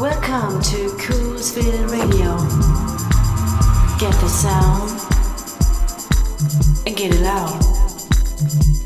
Welcome to Coolsville Radio. Get the sound and get it out.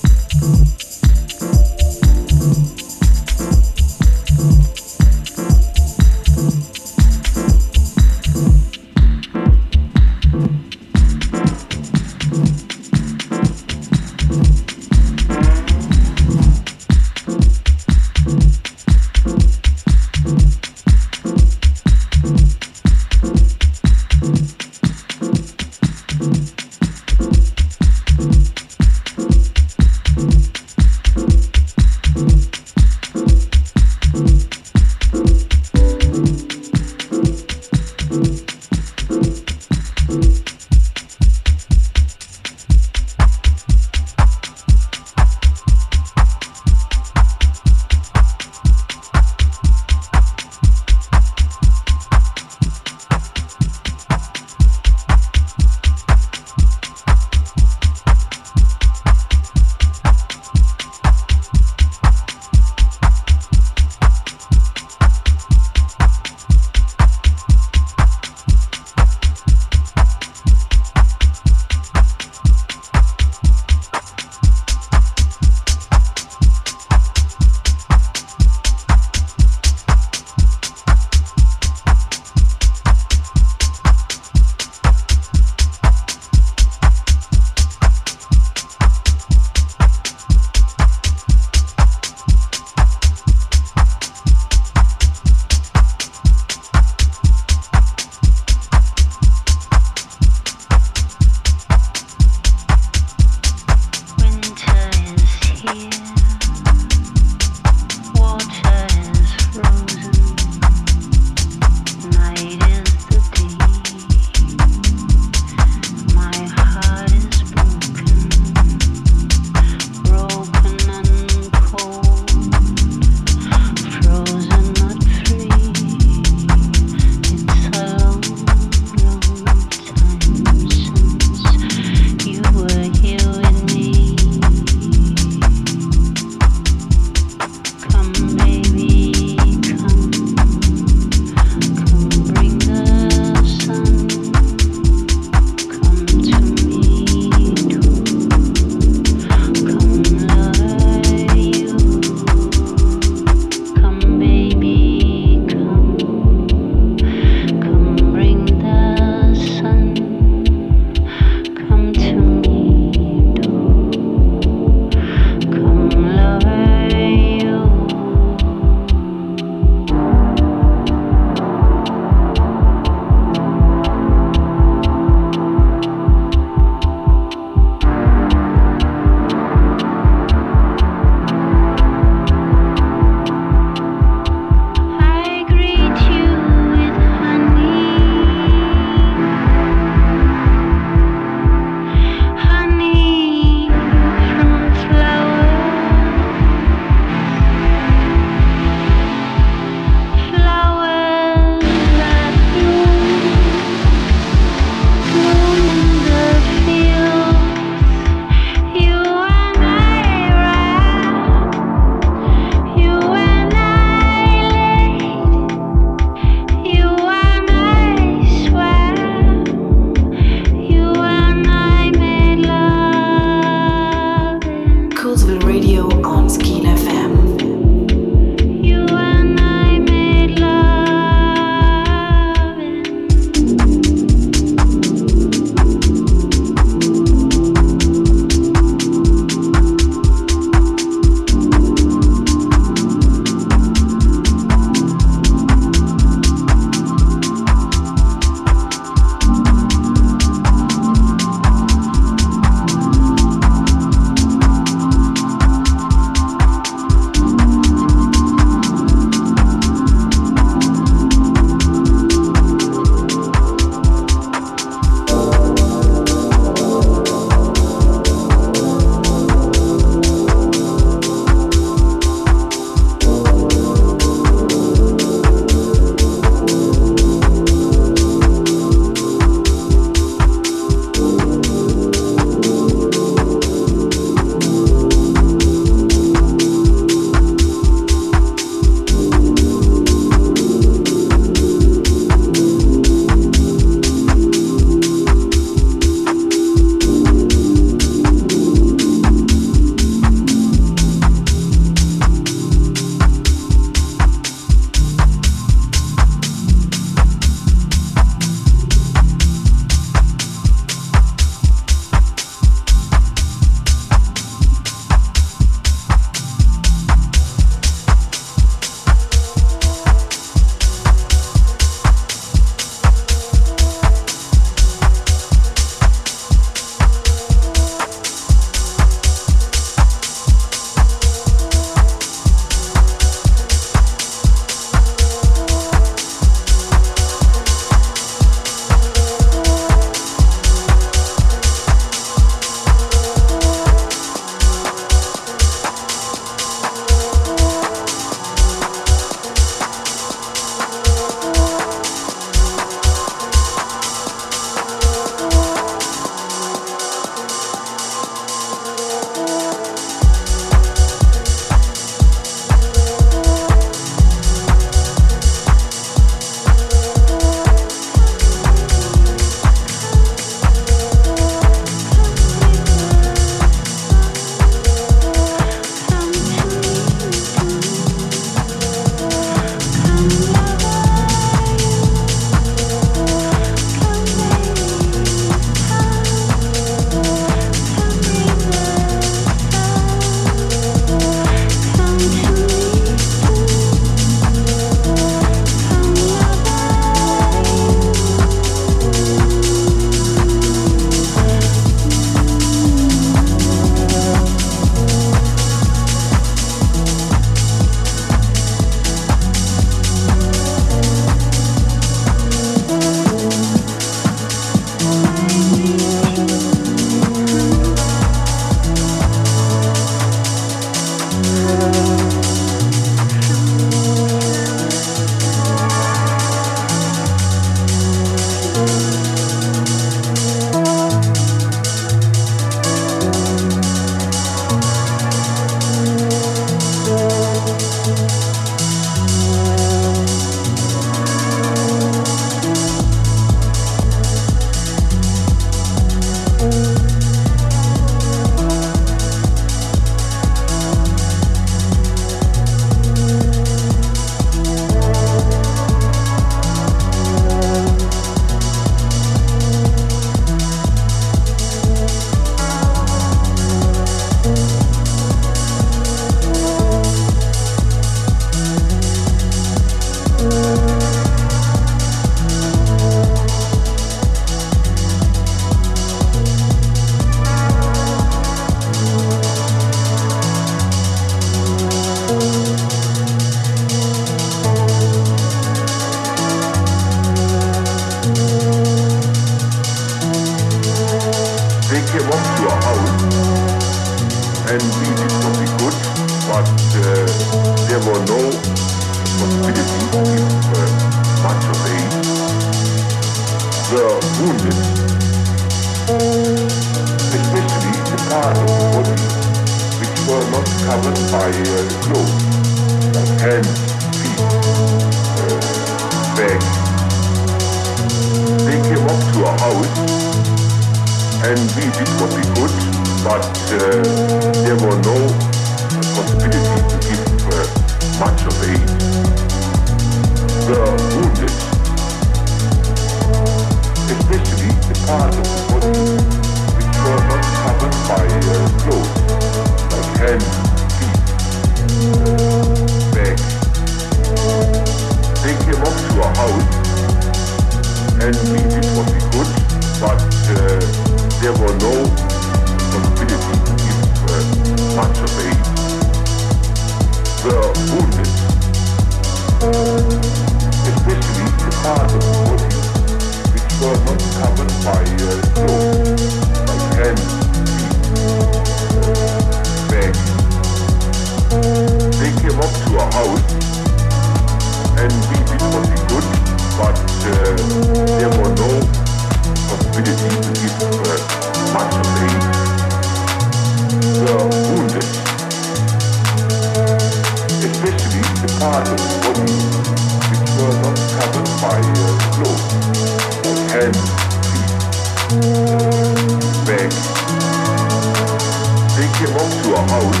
They came up to our house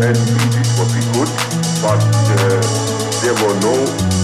and we did what we could, but uh, there were no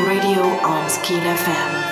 Radio on Skill FM.